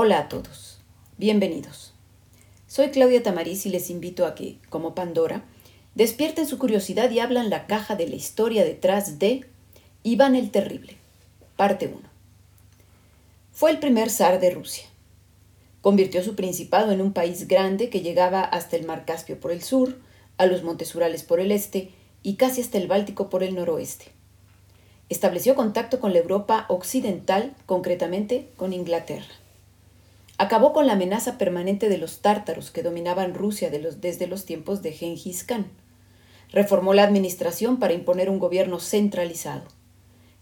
Hola a todos, bienvenidos. Soy Claudia Tamariz y les invito a que, como Pandora, despierten su curiosidad y abran la caja de la historia detrás de Iván el Terrible, parte 1. Fue el primer zar de Rusia. Convirtió su principado en un país grande que llegaba hasta el mar Caspio por el sur, a los montes Urales por el este y casi hasta el Báltico por el noroeste. Estableció contacto con la Europa occidental, concretamente con Inglaterra. Acabó con la amenaza permanente de los tártaros que dominaban Rusia desde los tiempos de Gengis Khan. Reformó la administración para imponer un gobierno centralizado.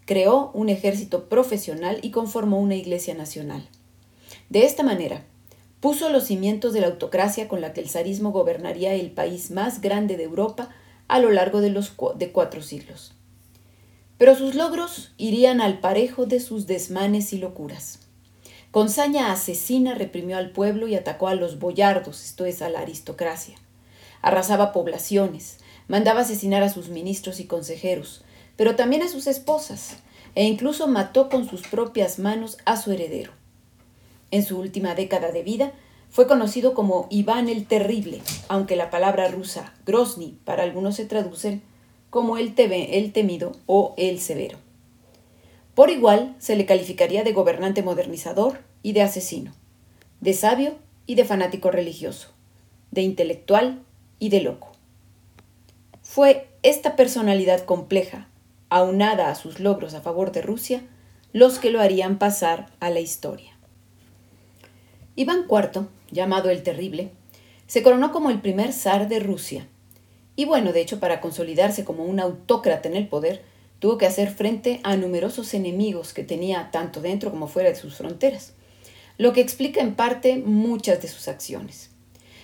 Creó un ejército profesional y conformó una iglesia nacional. De esta manera, puso los cimientos de la autocracia con la que el zarismo gobernaría el país más grande de Europa a lo largo de, de cuatro siglos. Pero sus logros irían al parejo de sus desmanes y locuras. Con saña asesina reprimió al pueblo y atacó a los boyardos, esto es, a la aristocracia. Arrasaba poblaciones, mandaba asesinar a sus ministros y consejeros, pero también a sus esposas, e incluso mató con sus propias manos a su heredero. En su última década de vida, fue conocido como Iván el Terrible, aunque la palabra rusa Grozny para algunos se traduce como el, el temido o el severo. Por igual se le calificaría de gobernante modernizador y de asesino, de sabio y de fanático religioso, de intelectual y de loco. Fue esta personalidad compleja, aunada a sus logros a favor de Rusia, los que lo harían pasar a la historia. Iván IV, llamado el Terrible, se coronó como el primer zar de Rusia. Y bueno, de hecho, para consolidarse como un autócrata en el poder, Tuvo que hacer frente a numerosos enemigos que tenía tanto dentro como fuera de sus fronteras, lo que explica en parte muchas de sus acciones.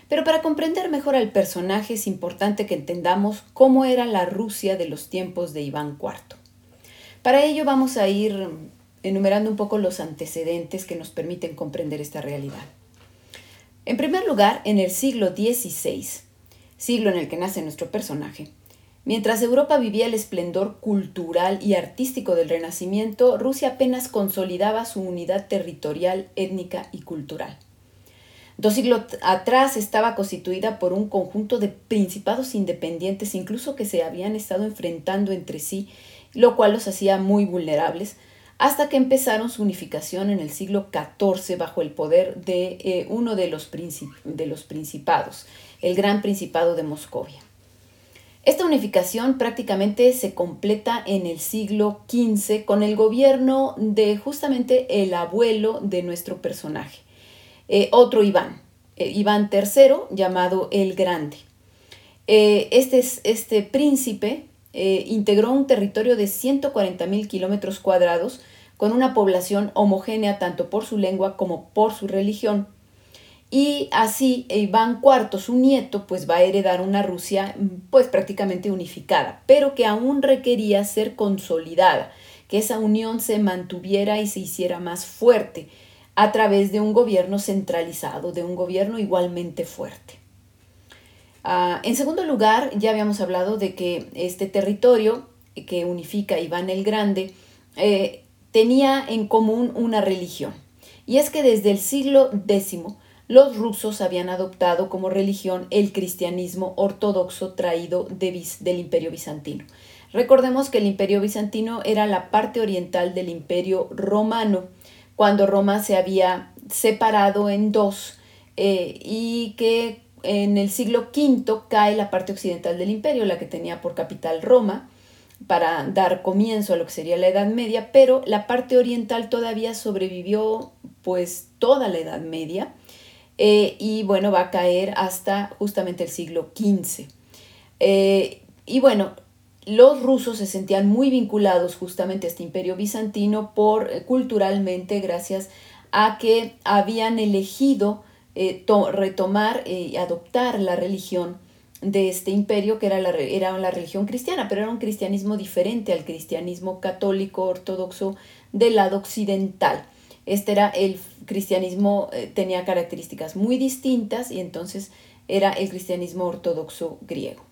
Pero para comprender mejor al personaje es importante que entendamos cómo era la Rusia de los tiempos de Iván IV. Para ello vamos a ir enumerando un poco los antecedentes que nos permiten comprender esta realidad. En primer lugar, en el siglo XVI, siglo en el que nace nuestro personaje, Mientras Europa vivía el esplendor cultural y artístico del Renacimiento, Rusia apenas consolidaba su unidad territorial, étnica y cultural. Dos siglos atrás estaba constituida por un conjunto de principados independientes, incluso que se habían estado enfrentando entre sí, lo cual los hacía muy vulnerables, hasta que empezaron su unificación en el siglo XIV bajo el poder de eh, uno de los, de los principados, el Gran Principado de Moscovia. Esta unificación prácticamente se completa en el siglo XV con el gobierno de justamente el abuelo de nuestro personaje, eh, otro Iván, eh, Iván III, llamado el Grande. Eh, este, este príncipe integró un territorio de 140.000 kilómetros cuadrados con una población homogénea tanto por su lengua como por su religión y así Iván IV, su nieto, pues va a heredar una Rusia pues prácticamente unificada, pero que aún requería ser consolidada, que esa unión se mantuviera y se hiciera más fuerte a través de un gobierno centralizado, de un gobierno igualmente fuerte. Ah, en segundo lugar, ya habíamos hablado de que este territorio que unifica Iván el Grande eh, tenía en común una religión. Y es que desde el siglo X los rusos habían adoptado como religión el cristianismo ortodoxo traído del imperio bizantino. Recordemos que el imperio bizantino era la parte oriental del imperio romano, cuando Roma se había separado en dos eh, y que en el siglo V cae la parte occidental del imperio, la que tenía por capital Roma, para dar comienzo a lo que sería la Edad Media, pero la parte oriental todavía sobrevivió pues toda la Edad Media eh, y bueno, va a caer hasta justamente el siglo XV. Eh, y bueno, los rusos se sentían muy vinculados justamente a este imperio bizantino por eh, culturalmente gracias a que habían elegido retomar y adoptar la religión de este imperio que era la, era la religión cristiana, pero era un cristianismo diferente al cristianismo católico ortodoxo del lado occidental. Este era el cristianismo, eh, tenía características muy distintas y entonces era el cristianismo ortodoxo griego.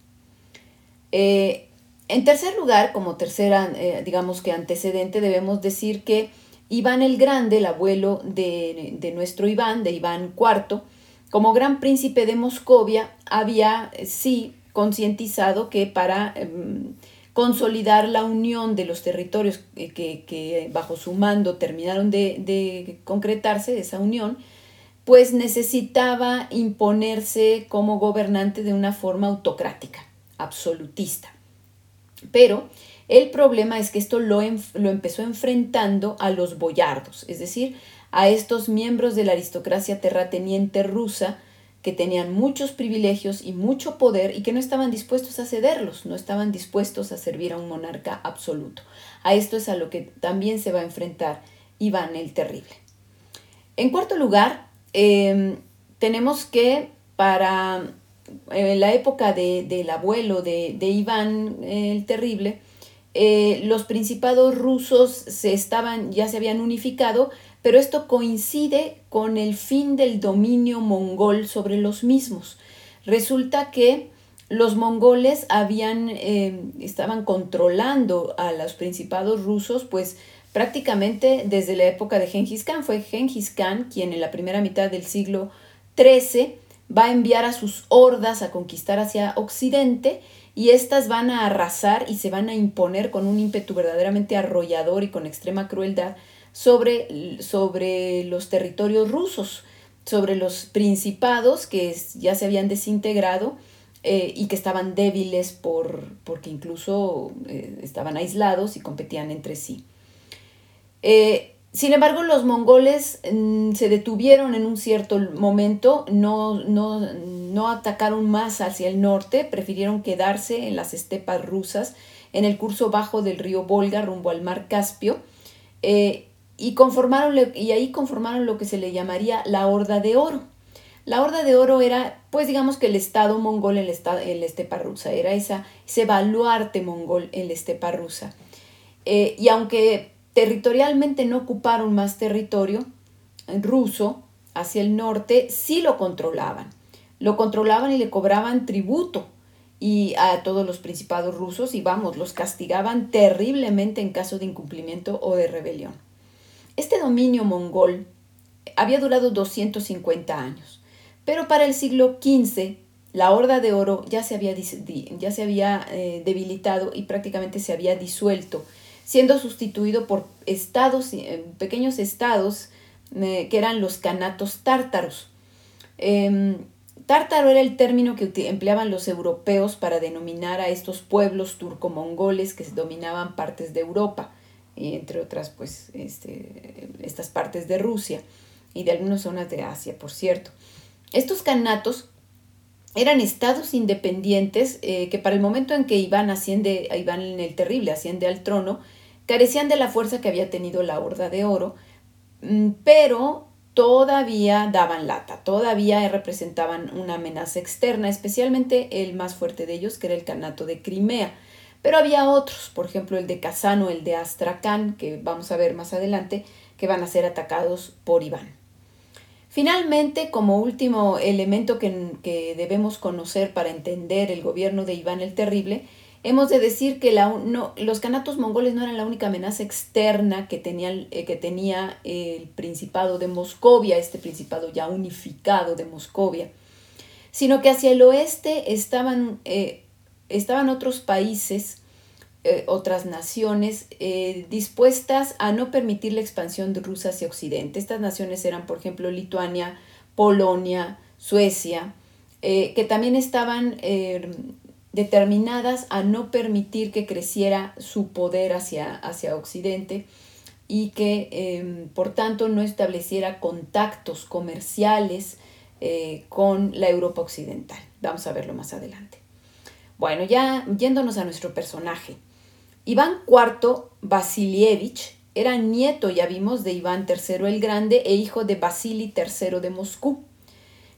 Eh, en tercer lugar, como tercera, eh, digamos que antecedente, debemos decir que Iván el Grande, el abuelo de, nuestro Iván, de Iván IV, como gran príncipe de Moscovia, había sí concientizado que para em, consolidar la unión de los territorios que, bajo su mando terminaron de, de concretarse, esa unión, pues necesitaba imponerse como gobernante de una forma autocrática, absolutista. Pero el problema es que esto lo, lo, empezó enfrentando a los boyardos, es decir, a estos miembros de la aristocracia terrateniente rusa que tenían muchos privilegios y mucho poder y que no estaban dispuestos a cederlos, no estaban dispuestos a servir a un monarca absoluto. A esto es a lo que también se va a enfrentar Iván el Terrible. En cuarto lugar, em, tenemos que para eh, la época del abuelo de, Iván el Terrible, eh, los principados rusos se estaban, ya se habían unificado, pero esto coincide con el fin del dominio mongol sobre los mismos. Resulta que los mongoles habían, eh, estaban controlando a los principados rusos, pues prácticamente desde la época de Genghis Khan. Fue Genghis Khan quien en la primera mitad del siglo XIII va a enviar a sus hordas a conquistar hacia Occidente y éstas van a arrasar y se van a imponer con un ímpetu verdaderamente arrollador y con extrema crueldad sobre, sobre los territorios rusos, sobre los principados que ya se habían desintegrado eh, y que estaban débiles por, porque incluso eh, estaban aislados y competían entre sí. Eh, sin embargo, los mongoles mm, se detuvieron en un cierto momento, no, no, no, atacaron más hacia el norte, prefirieron quedarse en las estepas rusas, en el curso bajo del río Volga, rumbo al mar Caspio, y, conformaron, y ahí conformaron lo que se le llamaría la Horda de Oro. La Horda de Oro era, pues digamos que el Estado mongol en, la estepa rusa, era esa, ese baluarte mongol en la estepa rusa. Eh, y aunque territorialmente no ocuparon más territorio ruso hacia el norte, sí lo controlaban. Lo controlaban y le cobraban tributo y a todos los principados rusos y vamos, los castigaban terriblemente en caso de incumplimiento o de rebelión. Este dominio mongol había durado 250 años, pero para el siglo XV la Horda de Oro ya se había, ya se había eh, debilitado y prácticamente se había disuelto siendo sustituido por estados, eh, pequeños estados eh, que eran los canatos tártaros. Em, tártaro era el término que empleaban los europeos para denominar a estos pueblos turco-mongoles que dominaban partes de Europa, entre otras, pues, este, estas partes de Rusia y de algunas zonas de Asia, por cierto. Estos canatos eran estados independientes eh, que para el momento en que Iván asciende, Iván el Terrible asciende al trono, carecían de la fuerza que había tenido la Horda de Oro, mm, pero todavía daban lata, todavía representaban una amenaza externa, especialmente el más fuerte de ellos, que era el Canato de Crimea. Pero había otros, por ejemplo el de Kazán o el de Astrakán, que vamos a ver más adelante, que van a ser atacados por Iván. Finalmente, como último elemento que, que debemos conocer para entender el gobierno de Iván el Terrible, Hemos de decir que los canatos mongoles no eran la única amenaza externa que, eh, que tenía el Principado de Moscovia, este Principado ya unificado de Moscovia, sino que hacia el oeste estaban, eh, estaban otros países, eh, otras naciones dispuestas a no permitir la expansión de Rusia hacia Occidente. Estas naciones eran, por ejemplo, Lituania, Polonia, Suecia, que también estaban determinadas a no permitir que creciera su poder hacia, hacia Occidente y que em, por tanto no estableciera contactos comerciales eh, con la Europa occidental. Vamos a verlo más adelante. Bueno, ya yéndonos a nuestro personaje. Iván IV Vasilievich era nieto, ya vimos, de Iván III el Grande e hijo de Vasily III de Moscú.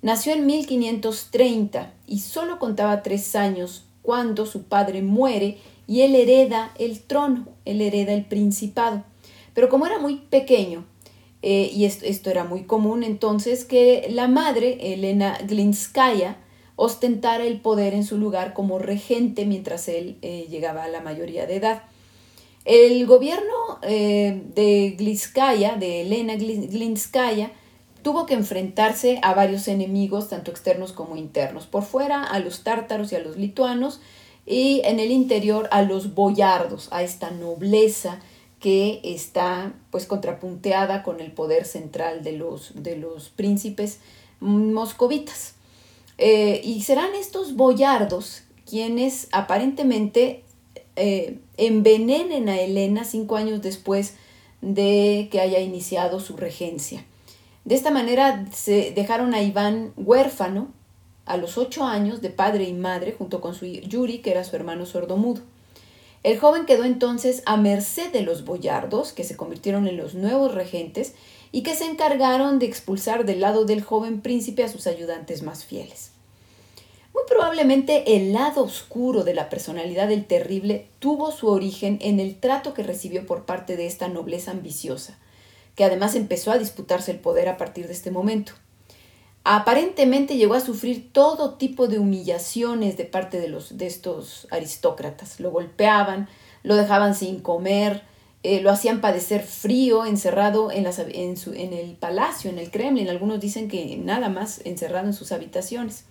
Nació en 1530 y solo contaba tres años cuando su padre muere y él hereda el trono, él hereda el principado. Pero como era muy pequeño, eh, y esto, era muy común entonces, que la madre, Elena Glinskaya, ostentara el poder en su lugar como regente mientras él eh, llegaba a la mayoría de edad. El gobierno eh, de Glinskaya, de Elena Glinskaya, tuvo que enfrentarse a varios enemigos, tanto externos como internos. Por fuera a los tártaros y a los lituanos, y en el interior a los boyardos, a esta nobleza que está pues contrapunteada con el poder central de los, de los príncipes moscovitas. Eh, y serán estos boyardos quienes aparentemente eh, envenenen a Elena cinco años después de que haya iniciado su regencia. De esta manera se dejaron a Iván huérfano a los ocho años de padre y madre junto con su Yuri, que era su hermano sordomudo. El joven quedó entonces a merced de los boyardos, que se convirtieron en los nuevos regentes y que se encargaron de expulsar del lado del joven príncipe a sus ayudantes más fieles. Muy probablemente el lado oscuro de la personalidad del terrible tuvo su origen en el trato que recibió por parte de esta nobleza ambiciosa, que además empezó a disputarse el poder a partir de este momento. Aparentemente llegó a sufrir todo tipo de humillaciones de parte de, los, de estos aristócratas. Lo golpeaban, lo dejaban sin comer, eh, lo hacían padecer frío, encerrado en, en el palacio, en el Kremlin. Algunos dicen que nada más encerrado en sus habitaciones.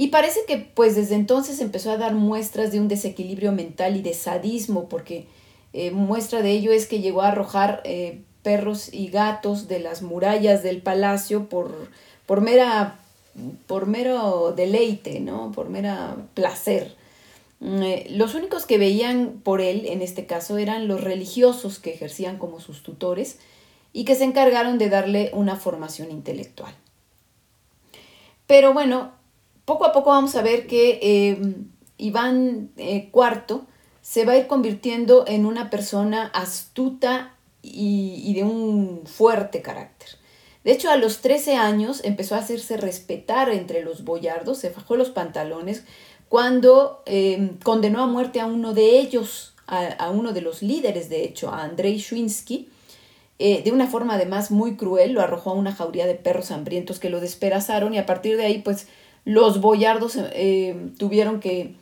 Y parece que pues desde entonces empezó a dar muestras de un desequilibrio mental y de sadismo, porque eh, muestra de ello es que llegó a arrojar eh, perros y gatos de las murallas del palacio por, por, mera, por mero deleite, ¿no? por mera placer. Mm, eh, los únicos que veían por él, en este caso, eran los religiosos que ejercían como sus tutores y que se encargaron de darle una formación intelectual. Pero bueno, poco a poco vamos a ver que eh, Iván IV eh, se va a ir convirtiendo en una persona astuta y, de un fuerte carácter. De hecho, a los 13 años empezó a hacerse respetar entre los boyardos, se fajó los pantalones cuando em, condenó a muerte a uno de ellos, a, uno de los líderes, de hecho, a Andrei Schwinsky, eh, de una forma además muy cruel, lo arrojó a una jauría de perros hambrientos que lo despedazaron y a partir de ahí, pues, los boyardos eh, tuvieron que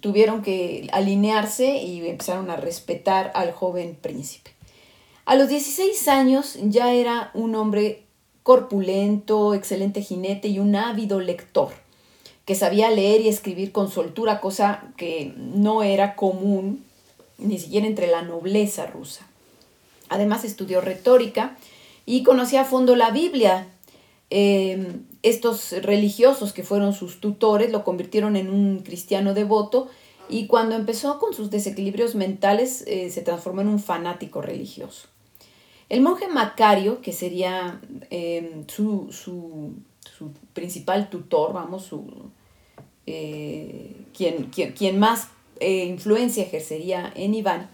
tuvieron que alinearse y empezaron a respetar al joven príncipe. A los 16 años ya era un hombre corpulento, excelente jinete y un ávido lector, que sabía leer y escribir con soltura, cosa que no era común ni siquiera entre la nobleza rusa. Además estudió retórica y conocía a fondo la Biblia. Em, estos religiosos que fueron sus tutores lo convirtieron en un cristiano devoto y cuando empezó con sus desequilibrios mentales eh, se transformó en un fanático religioso. El monje Macario, que sería em, su, principal tutor, vamos, su, eh, quien, quien, más eh, influencia ejercería en Iván,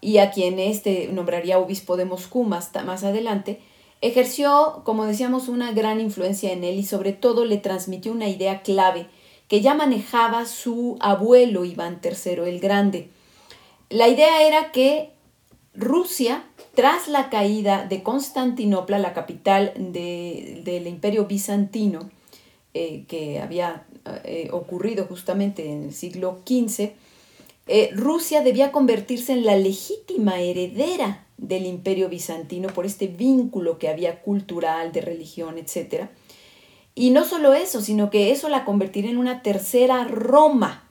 y a quien este nombraría obispo de Moscú más, más adelante, ejerció, como decíamos, una gran influencia en él y sobre todo le transmitió una idea clave que ya manejaba su abuelo Iván III el Grande. La idea era que Rusia tras la caída de Constantinopla, la capital del imperio bizantino, eh, que había eh, ocurrido justamente en el siglo XV, eh, Rusia debía convertirse en la legítima heredera del imperio bizantino por este vínculo que había cultural, de religión, etc. Y no solo eso, sino que eso la convertiría en una tercera Roma,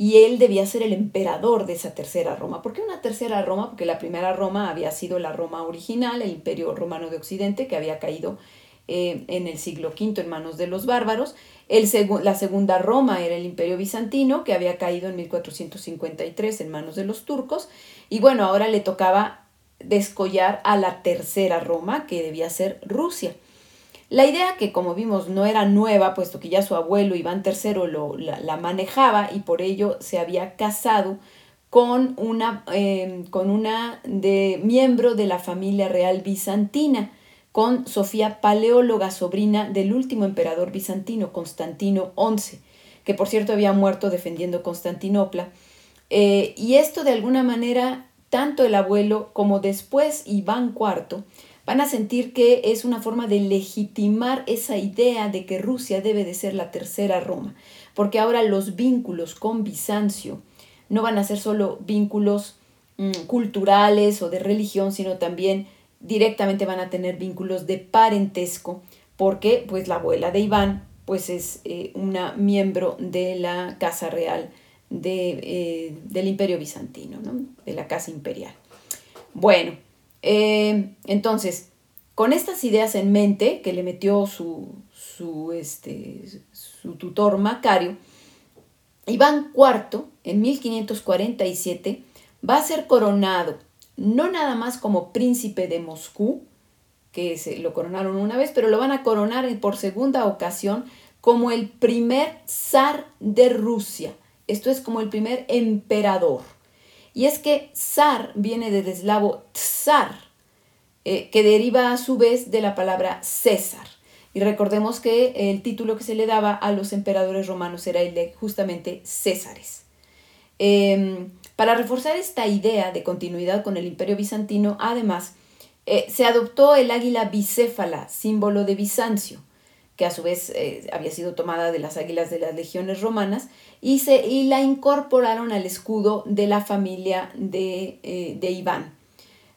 y él debía ser el emperador de esa tercera Roma. ¿Por qué una tercera Roma? Porque la primera Roma había sido la Roma original, el imperio romano de Occidente, que había caído eh, en el siglo V en manos de los bárbaros. El la segunda Roma era el imperio bizantino, que había caído en 1453 en manos de los turcos. Y bueno, ahora le tocaba descollar a la tercera Roma, que debía ser Rusia. La idea que como vimos no era nueva, puesto que ya su abuelo Iván III lo, la, manejaba y por ello se había casado con una, em, con una de, miembro de la familia real bizantina, con Sofía Paleóloga, sobrina del último emperador bizantino, Constantino XI, que por cierto había muerto defendiendo Constantinopla. Eh, y esto de alguna manera, tanto el abuelo como después Iván IV, van a sentir que es una forma de legitimar esa idea de que Rusia debe de ser la tercera Roma, porque ahora los vínculos con Bizancio no van a ser solo vínculos mm, culturales o de religión, sino también directamente van a tener vínculos de parentesco, porque pues la abuela de Iván pues es eh, una miembro de la Casa Real de, eh, del Imperio Bizantino, de la Casa Imperial. Bueno, eh, entonces, con estas ideas en mente que le metió su, su, este, su tutor Macario, Iván IV, en 1547, va a ser coronado no nada más como príncipe de Moscú, que se lo coronaron una vez, pero lo van a coronar por segunda ocasión como el primer zar de Rusia. Esto es como el primer emperador. Y es que zar viene del eslavo tsar, eh, que deriva a su vez de la palabra César. Y recordemos que el título que se le daba a los emperadores romanos era justamente Césares. Em, para reforzar esta idea de continuidad con el imperio bizantino, además, eh, se adoptó el águila bicéfala, símbolo de Bizancio, que a su vez eh, había sido tomada de las águilas de las legiones romanas, y, se, y la incorporaron al escudo de la familia de, eh, de Iván.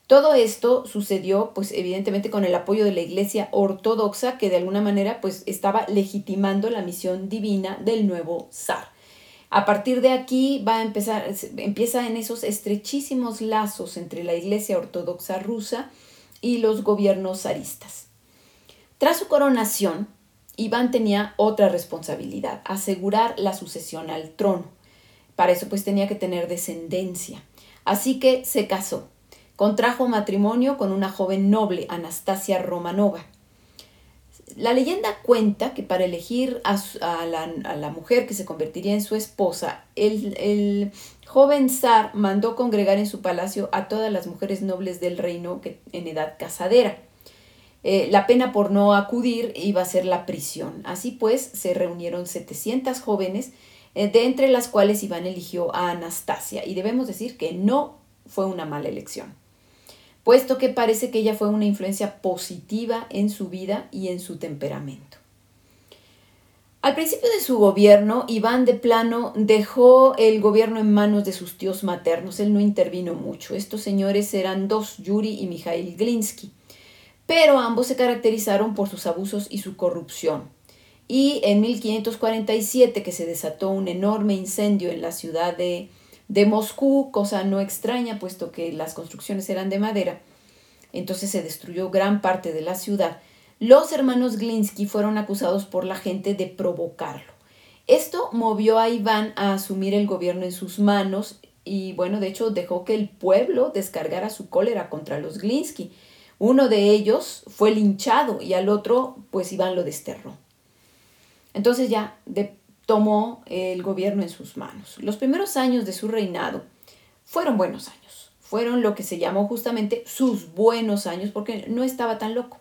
Todo esto sucedió, pues evidentemente con el apoyo de la Iglesia ortodoxa, que de alguna manera, pues estaba legitimando la misión divina del nuevo zar. A partir de aquí va a empezar, empieza en esos estrechísimos lazos entre la Iglesia ortodoxa rusa y los gobiernos zaristas. Tras su coronación, Iván tenía otra responsabilidad, asegurar la sucesión al trono. Para eso pues tenía que tener descendencia. Así que se casó. Contrajo matrimonio con una joven noble, Anastasia Romanova. La leyenda cuenta que para elegir a, la, mujer que se convertiría en su esposa, el, joven zar mandó congregar en su palacio a todas las mujeres nobles del reino que, en edad casadera. Eh, la pena por no acudir iba a ser la prisión. Así pues, se reunieron 700 jóvenes, eh, de entre las cuales Iván eligió a Anastasia, y debemos decir que no fue una mala elección puesto que parece que ella fue una influencia positiva en su vida y en su temperamento. Al principio de su gobierno, Iván de plano dejó el gobierno en manos de sus tíos maternos. Él no intervino mucho. Estos señores eran dos, Yuri y Mikhail Glinsky. Pero ambos se caracterizaron por sus abusos y su corrupción. Y en 1547, que se desató un enorme incendio en la ciudad de de Moscú, cosa no extraña puesto que las construcciones eran de madera, entonces se destruyó gran parte de la ciudad. Los hermanos Glinsky fueron acusados por la gente de provocarlo. Esto movió a Iván a asumir el gobierno en sus manos y bueno, de hecho dejó que el pueblo descargara su cólera contra los Glinsky. Uno de ellos fue linchado y al otro pues Iván lo desterró. Entonces ya tomó el gobierno en sus manos. Los primeros años de su reinado fueron buenos años, fueron lo que se llamó justamente sus buenos años porque no estaba tan loco.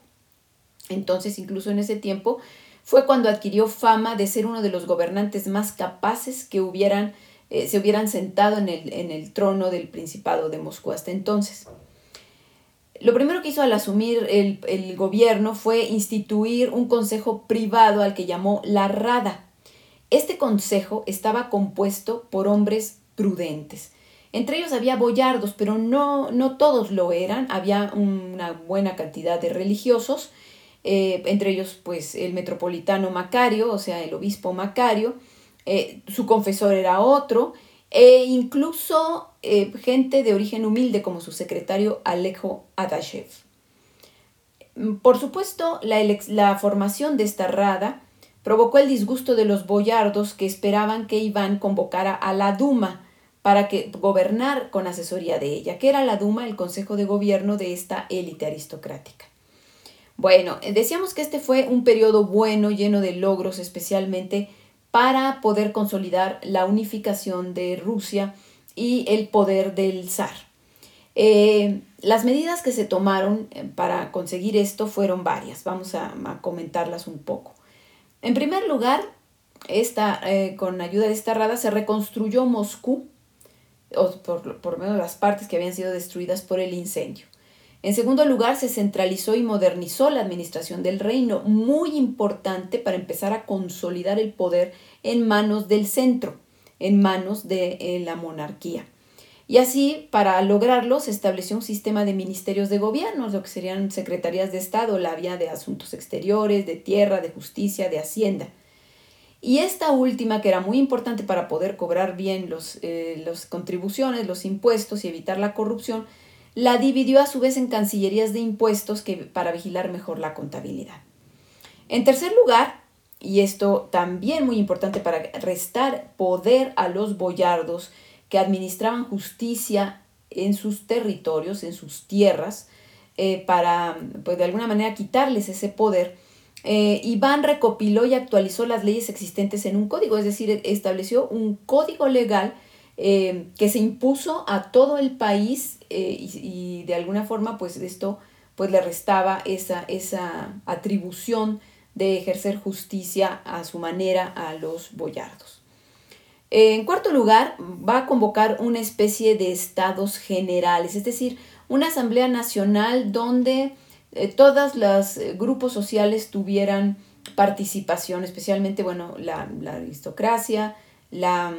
Entonces, incluso en ese tiempo, fue cuando adquirió fama de ser uno de los gobernantes más capaces que hubieran, eh, se hubieran sentado en el, en el trono del Principado de Moscú hasta entonces. Lo primero que hizo al asumir el, el gobierno fue instituir un consejo privado al que llamó la Rada, este consejo estaba compuesto por hombres prudentes. Entre ellos había boyardos, pero no, no todos lo eran. Había una buena cantidad de religiosos, eh, entre ellos pues el metropolitano Macario, o sea, el obispo Macario. Eh, su confesor era otro, e incluso eh, gente de origen humilde como su secretario Alejo Adashev. Por supuesto, la, la formación de esta rada provocó el disgusto de los boyardos que esperaban que Iván convocara a la Duma para que gobernar con asesoría de ella, que era la Duma, el consejo de gobierno de esta élite aristocrática. Bueno, decíamos que este fue un periodo bueno, lleno de logros, especialmente para poder consolidar la unificación de Rusia y el poder del zar. Eh, las medidas que se tomaron eh, para conseguir esto fueron varias, vamos a comentarlas un poco. En primer lugar, esta, eh, con ayuda de esta rada se reconstruyó Moscú, por, por medio de las partes que habían sido destruidas por el incendio. En segundo lugar, se centralizó y modernizó la administración del reino, muy importante para empezar a consolidar el poder en manos del centro, en manos de eh, la monarquía. Y así, para lograrlo, se estableció un sistema de ministerios de gobierno, lo que serían secretarías de Estado, la vía de Asuntos Exteriores, de Tierra, de Justicia, de Hacienda. Y esta última, que era muy importante para poder cobrar bien las eh, los contribuciones, los impuestos y evitar la corrupción, la dividió a su vez en cancillerías de impuestos que, para vigilar mejor la contabilidad. En tercer lugar, y esto también muy importante para restar poder a los boyardos que administraban justicia en sus territorios, en sus tierras, eh, para pues, de alguna manera quitarles ese poder, eh, Iván recopiló y actualizó las leyes existentes en un código, es decir, estableció un código legal eh, que se impuso a todo el país eh, y, de alguna forma pues esto pues le restaba esa, esa atribución de ejercer justicia a su manera a los boyardos. En cuarto lugar, va a convocar una especie de estados generales, es decir, una asamblea nacional donde eh, todos los eh, grupos sociales tuvieran participación, especialmente, bueno, la, aristocracia, la,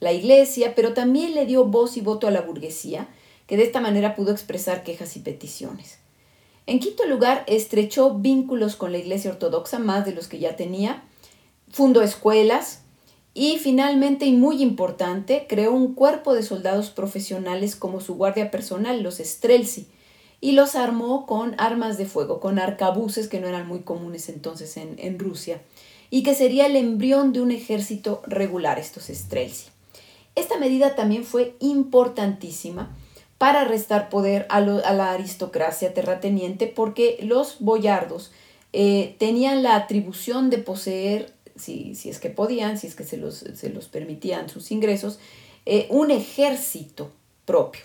la iglesia, pero también le dio voz y voto a la burguesía, que de esta manera pudo expresar quejas y peticiones. En quinto lugar, estrechó vínculos con la Iglesia Ortodoxa, más de los que ya tenía, fundó escuelas y finalmente, y muy importante, creó un cuerpo de soldados profesionales como su guardia personal, los Strelsi, y los armó con armas de fuego, con arcabuces que no eran muy comunes entonces en, Rusia, y que sería el embrión de un ejército regular, estos Strelsi. Esta medida también fue importantísima para restar poder a, la aristocracia terrateniente porque los boyardos eh, tenían la atribución de poseer, si, si, es que podían, si es que se los, se los permitían sus ingresos, eh, un ejército propio.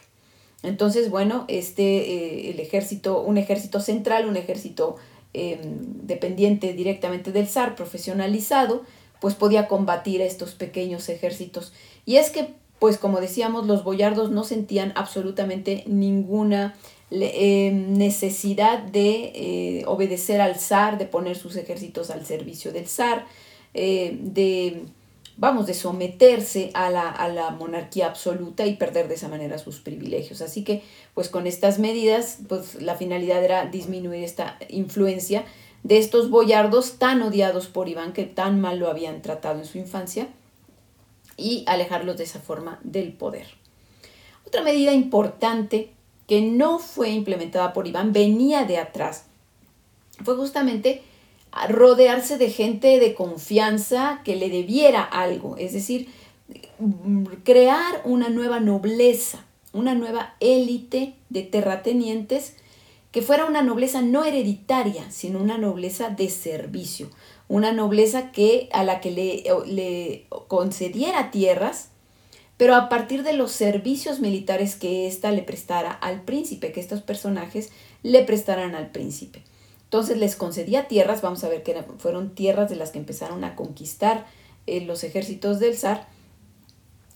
Entonces, bueno, este, eh, el ejército, un ejército central, un ejército em, dependiente directamente del zar, profesionalizado, pues podía combatir a estos pequeños ejércitos. Y es que, pues como decíamos, los boyardos no sentían absolutamente ninguna em, necesidad de eh, obedecer al zar, de poner sus ejércitos al servicio del zar, eh, de vamos, de someterse a la, monarquía absoluta y perder de esa manera sus privilegios. Así que, pues con estas medidas, pues la finalidad era disminuir esta influencia de estos boyardos tan odiados por Iván, que tan mal lo habían tratado en su infancia, y alejarlos de esa forma del poder. Otra medida importante que no fue implementada por Iván, venía de atrás, fue justamente rodearse de gente de confianza que le debiera algo, es decir, crear una nueva nobleza, una nueva élite de terratenientes que fuera una nobleza no hereditaria, sino una nobleza de servicio, una nobleza que a la que le, le concediera tierras, pero a partir de los servicios militares que ésta le prestara al príncipe, que estos personajes le prestaran al príncipe. Entonces les concedía tierras, vamos a ver que fueron tierras de las que empezaron a conquistar eh, los ejércitos del zar.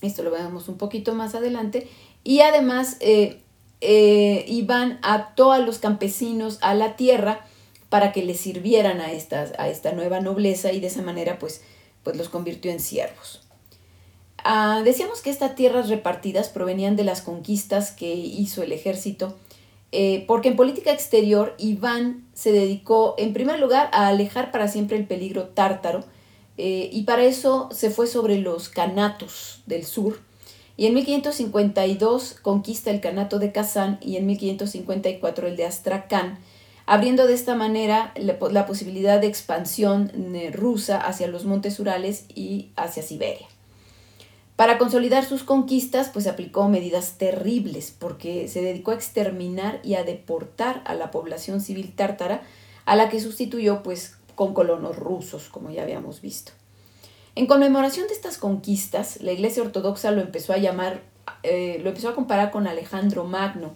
Esto lo vemos un poquito más adelante. Y además eh, eh, Iván ató a los campesinos a la tierra para que les sirvieran a, estas, a esta nueva nobleza y de esa manera pues, pues los convirtió en siervos. Ah, decíamos que estas tierras repartidas provenían de las conquistas que hizo el ejército eh, porque en política exterior Iván se dedicó en primer lugar a alejar para siempre el peligro tártaro eh, y para eso se fue sobre los canatos del sur y en 1552 conquista el canato de Kazán y en 1554 el de Astrakán, abriendo de esta manera la posibilidad de expansión eh, rusa hacia los montes Urales y hacia Siberia. Para consolidar sus conquistas, pues aplicó medidas terribles porque se dedicó a exterminar y a deportar a la población civil tártara, a la que sustituyó pues con colonos rusos, como ya habíamos visto. En conmemoración de estas conquistas, la Iglesia Ortodoxa lo empezó a llamar, eh, lo empezó a comparar con Alejandro Magno,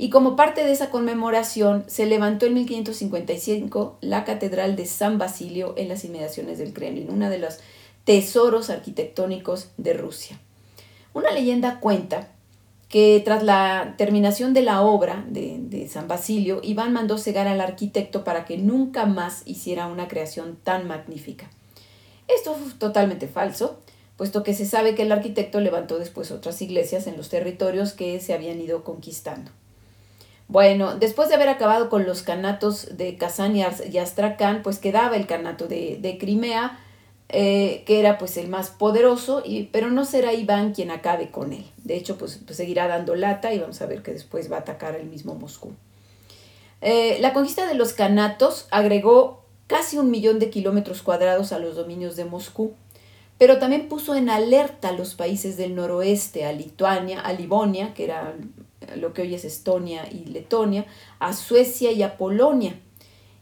y como parte de esa conmemoración se levantó en 1555 la Catedral de San Basilio en las inmediaciones del Kremlin, una de las tesoros arquitectónicos de Rusia. Una leyenda cuenta que tras la terminación de la obra de, San Basilio, Iván mandó cegar al arquitecto para que nunca más hiciera una creación tan magnífica. Esto fue totalmente falso, puesto que se sabe que el arquitecto levantó después otras iglesias en los territorios que se habían ido conquistando. Bueno, después de haber acabado con los canatos de Kazán y Astrakán, pues quedaba el canato de, Crimea, eh, que era pues el más poderoso, y, pero no será Iván quien acabe con él. De hecho, pues, pues, seguirá dando lata y vamos a ver que después va a atacar el mismo Moscú. Eh, la conquista de los canatos agregó casi un millón de kilómetros cuadrados a los dominios de Moscú, pero también puso en alerta a los países del noroeste, a Lituania, a Livonia, que era lo que hoy es Estonia y Letonia, a Suecia y a Polonia.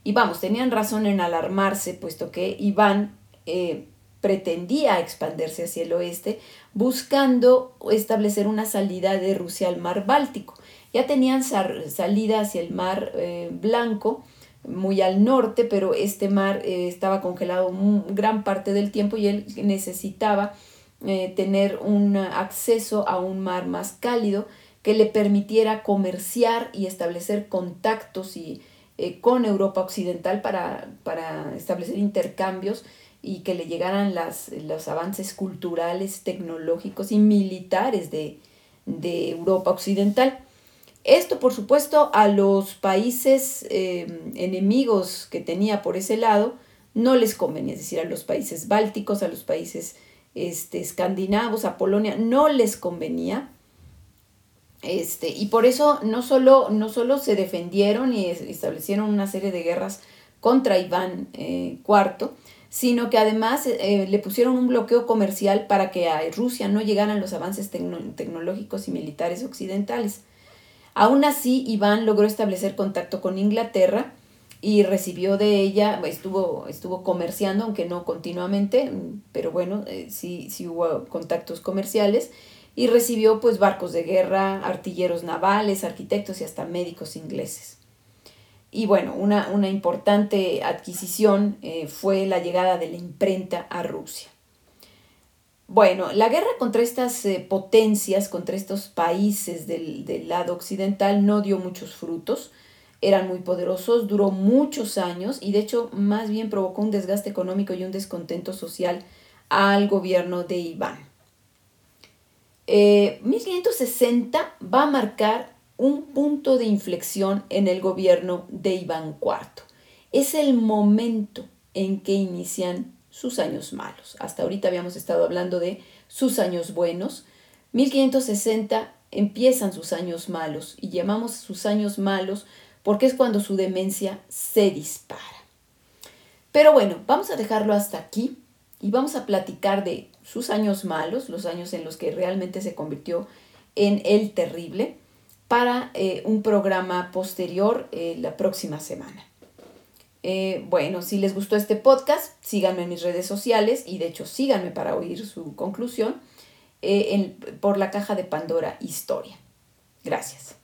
Y vamos, tenían razón en alarmarse, puesto que Iván eh, pretendía expandirse hacia el oeste, buscando establecer una salida de Rusia al mar Báltico. Ya tenían salida hacia el mar eh, Blanco, muy al norte, pero este mar eh, estaba congelado gran parte del tiempo y él necesitaba tener un acceso a un mar más cálido que le permitiera comerciar y establecer contactos y, eh, con Europa Occidental para, para, establecer intercambios y que le llegaran las, los avances culturales, tecnológicos y militares de, de Europa Occidental. Esto, por supuesto, a los países em, enemigos que tenía por ese lado no les convenía, es decir, a los países bálticos, a los países este, escandinavos, a Polonia, no les convenía. Este, y por eso no solo, no solo se defendieron y establecieron una serie de guerras contra Iván IV, eh, sino que además eh, le pusieron un bloqueo comercial para que a Rusia no llegaran los avances tecnológicos y militares occidentales. Aún así, Iván logró establecer contacto con Inglaterra y recibió de ella, estuvo, estuvo comerciando, aunque no continuamente, pero bueno, eh, sí, sí hubo contactos comerciales, y recibió pues barcos de guerra, artilleros navales, arquitectos y hasta médicos ingleses. Y bueno, una, una importante adquisición eh, fue la llegada de la imprenta a Rusia. Bueno, la guerra contra estas eh, potencias, contra estos países del, del, lado occidental no dio muchos frutos, eran muy poderosos, duró muchos años y de hecho más bien provocó un desgaste económico y un descontento social al gobierno de Iván. 1560 eh, va a marcar un punto de inflexión en el gobierno de Iván IV. Es el momento en que inician sus años malos. Hasta ahorita habíamos estado hablando de sus años buenos. 1560 empiezan sus años malos y llamamos sus años malos porque es cuando su demencia se dispara. Pero bueno, vamos a dejarlo hasta aquí y vamos a platicar de sus años malos, los años en los que realmente se convirtió en el terrible, para eh, un programa posterior eh, la próxima semana. Eh, bueno, si les gustó este podcast, síganme en mis redes sociales y de hecho síganme para oír su conclusión eh, por la caja de Pandora Historia. Gracias.